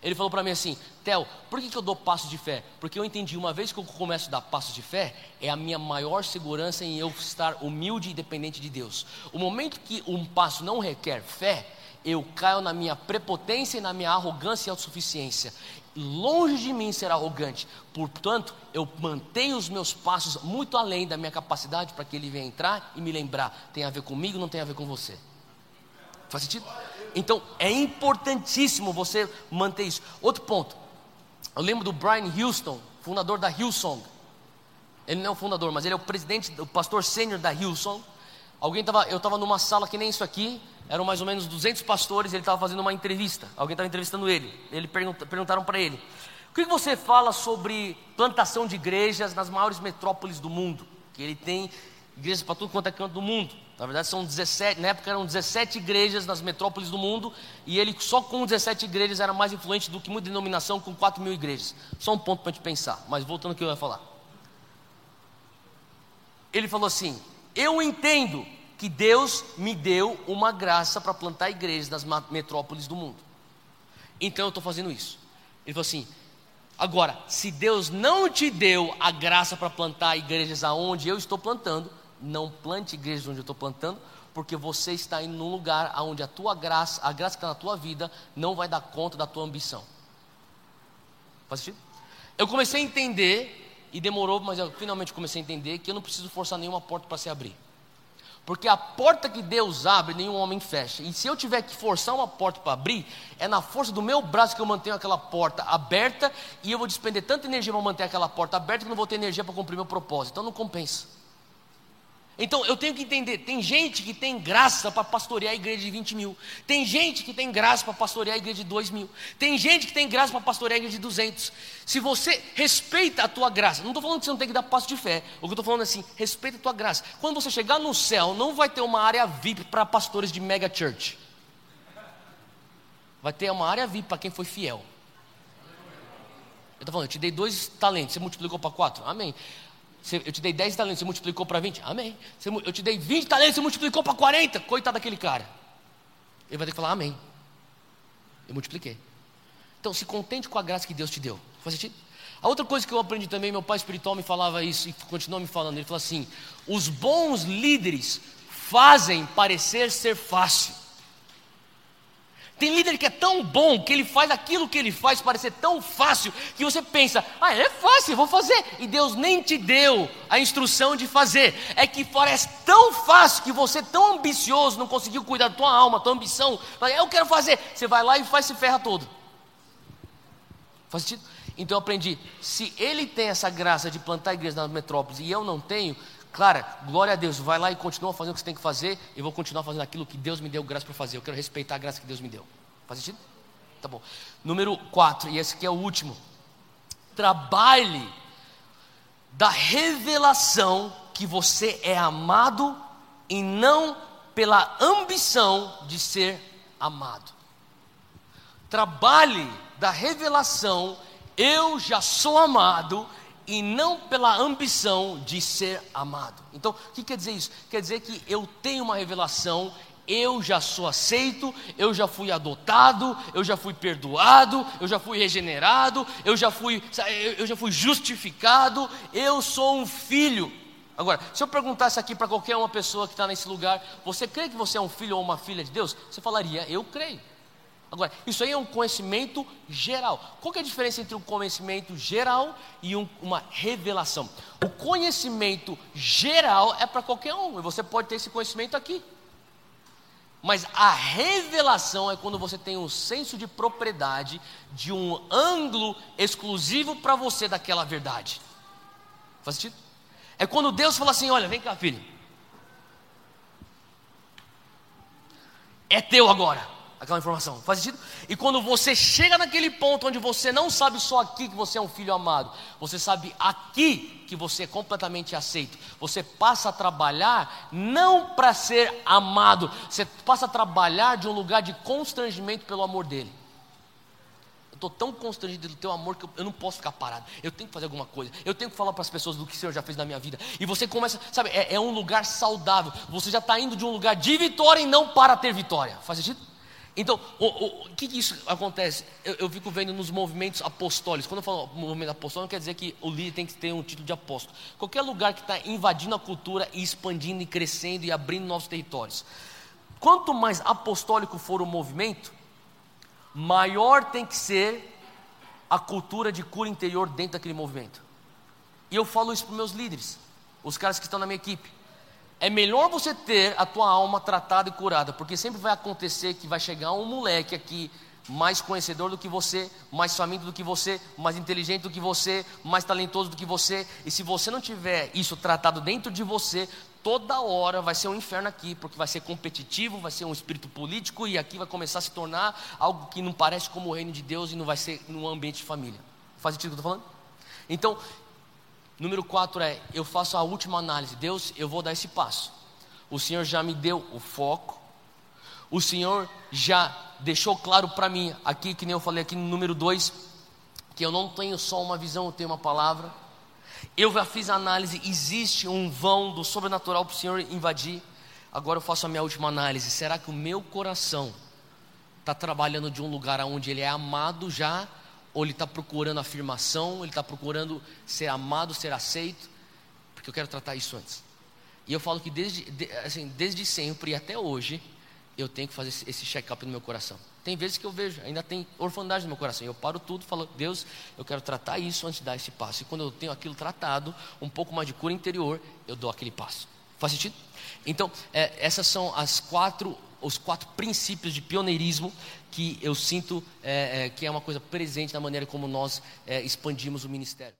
Ele falou para mim assim: Theo, por que, que eu dou passos de fé? Porque eu entendi, uma vez que eu começo a dar passos de fé, é a minha maior segurança em eu estar humilde e dependente de Deus. O momento que um passo não requer fé, eu caio na minha prepotência e na minha arrogância e autossuficiência. Longe de mim ser arrogante, portanto, eu mantenho os meus passos muito além da minha capacidade para que ele venha entrar e me lembrar: tem a ver comigo, não tem a ver com você. Faz sentido? Então é importantíssimo você manter isso. Outro ponto. Eu lembro do Brian Houston, fundador da Hillsong. Ele não é o fundador, mas ele é o presidente, o pastor sênior da Hillsong. Alguém tava, eu estava numa sala que nem isso aqui, eram mais ou menos 200 pastores, ele estava fazendo uma entrevista. Alguém estava entrevistando ele. Ele pergunta, perguntaram para ele: "O que você fala sobre plantação de igrejas nas maiores metrópoles do mundo?" Que ele tem igrejas para tudo quanto é canto do mundo. Na verdade, são 17, na época eram 17 igrejas nas metrópoles do mundo, e ele só com 17 igrejas era mais influente do que muita denominação com 4 mil igrejas. Só um ponto para a gente pensar, mas voltando ao que eu ia falar. Ele falou assim: Eu entendo que Deus me deu uma graça para plantar igrejas nas metrópoles do mundo. Então eu estou fazendo isso. Ele falou assim: Agora, se Deus não te deu a graça para plantar igrejas aonde eu estou plantando, não plante igrejas onde eu estou plantando, porque você está indo num lugar onde a tua graça, a graça que está na tua vida, não vai dar conta da tua ambição. Faz sentido? Eu comecei a entender, e demorou, mas eu finalmente comecei a entender que eu não preciso forçar nenhuma porta para se abrir. Porque a porta que Deus abre, nenhum homem fecha. E se eu tiver que forçar uma porta para abrir, é na força do meu braço que eu mantenho aquela porta aberta, e eu vou despender tanta energia para manter aquela porta aberta que não vou ter energia para cumprir meu propósito. Então não compensa. Então eu tenho que entender: tem gente que tem graça para pastorear a igreja de 20 mil, tem gente que tem graça para pastorear a igreja de 2 mil, tem gente que tem graça para pastorear a igreja de 200. Se você respeita a tua graça, não estou falando que você não tem que dar passo de fé, o que eu estou falando é assim: respeita a tua graça. Quando você chegar no céu, não vai ter uma área VIP para pastores de mega church, vai ter uma área VIP para quem foi fiel. Eu estou falando, eu te dei dois talentos, você multiplicou para quatro? Amém. Eu te dei 10 talentos, você multiplicou para 20? Amém. Eu te dei 20 talentos, você multiplicou para 40? Coitado daquele cara. Ele vai ter que falar amém. Eu multipliquei. Então, se contente com a graça que Deus te deu. Faz sentido? A outra coisa que eu aprendi também, meu pai espiritual me falava isso e continuou me falando. Ele falou assim: os bons líderes fazem parecer ser fácil. Tem líder que é tão bom que ele faz aquilo que ele faz parecer tão fácil que você pensa, ah, é fácil, vou fazer. E Deus nem te deu a instrução de fazer. É que parece tão fácil que você, tão ambicioso, não conseguiu cuidar da tua alma, tua ambição. Eu quero fazer. Você vai lá e faz se ferra todo. Faz sentido? Então eu aprendi, se ele tem essa graça de plantar igrejas nas metrópoles e eu não tenho, Clara, glória a Deus, vai lá e continua fazendo o que você tem que fazer, eu vou continuar fazendo aquilo que Deus me deu graça para fazer. Eu quero respeitar a graça que Deus me deu. Faz sentido? Tá bom. Número 4, e esse aqui é o último. Trabalhe da revelação que você é amado e não pela ambição de ser amado. Trabalhe da revelação, eu já sou amado e não pela ambição de ser amado. Então, o que quer dizer isso? Quer dizer que eu tenho uma revelação, eu já sou aceito, eu já fui adotado, eu já fui perdoado, eu já fui regenerado, eu já fui, eu já fui justificado, eu sou um filho. Agora, se eu perguntasse aqui para qualquer uma pessoa que está nesse lugar, você crê que você é um filho ou uma filha de Deus? Você falaria, eu creio. Agora, isso aí é um conhecimento geral. Qual é a diferença entre um conhecimento geral e um, uma revelação? O conhecimento geral é para qualquer um, e você pode ter esse conhecimento aqui. Mas a revelação é quando você tem um senso de propriedade de um ângulo exclusivo para você daquela verdade. Faz sentido? É quando Deus fala assim: olha, vem cá, filho. É teu agora aquela informação. Faz sentido? E quando você chega naquele ponto onde você não sabe só aqui que você é um filho amado, você sabe aqui que você é completamente aceito. Você passa a trabalhar não para ser amado, você passa a trabalhar de um lugar de constrangimento pelo amor dele. Eu estou tão constrangido do teu amor que eu, eu, não posso ficar parado. Eu tenho que fazer alguma coisa. Eu tenho que falar para as pessoas do que o Senhor já fez na minha vida. E você começa, sabe, é, é um lugar saudável. Você já está indo de um lugar de vitória e não para ter vitória. Faz sentido? Então, o, o, o que, que, isso acontece? Eu, eu, fico vendo nos movimentos apostólicos. Quando eu falo movimento apostólico, não quer dizer que o líder tem que ter um título de apóstolo. Qualquer lugar que está invadindo a cultura e expandindo e crescendo e abrindo novos territórios. Quanto mais apostólico for o movimento, maior tem que ser a cultura de cura interior dentro daquele movimento. E eu falo isso para os meus líderes, os caras que estão na minha equipe. É melhor você ter a tua alma tratada e curada, porque sempre vai acontecer que vai chegar um moleque aqui mais conhecedor do que você, mais faminto do que você, mais inteligente do que você, mais talentoso do que você. E se você não tiver isso tratado dentro de você, toda hora vai ser um inferno aqui, porque vai ser competitivo, vai ser um espírito político e aqui vai começar a se tornar algo que não parece como o reino de Deus e não vai ser num ambiente de família. Faz sentido o que eu estou falando? Então, número 4 é: eu faço a última análise. Deus, eu vou dar esse passo. O Senhor já me deu o foco, o Senhor já deixou claro para mim, aqui, que nem eu falei aqui no número 2, que eu não tenho só uma visão, eu tenho uma palavra. Eu já fiz a análise, existe um vão do sobrenatural para o Senhor invadir. Agora eu faço a minha última análise. Será que o meu coração está trabalhando de um lugar onde ele é amado já? Ou ele está procurando afirmação? Ele está procurando ser amado, ser aceito? Porque eu quero tratar isso antes. E eu falo que desde, assim, desde sempre e até hoje, eu tenho que fazer esse check-up no meu coração. Tem vezes que eu vejo, ainda tem orfandade no meu coração. Eu paro tudo e falo, Deus, eu quero tratar isso antes de dar esse passo. E quando eu tenho aquilo tratado, um pouco mais de cura interior, eu dou aquele passo. Faz sentido? Então, é, essas são as quatro, os quatro princípios de pioneirismo que eu sinto é, é, que é uma coisa presente na maneira como nós é, expandimos o ministério.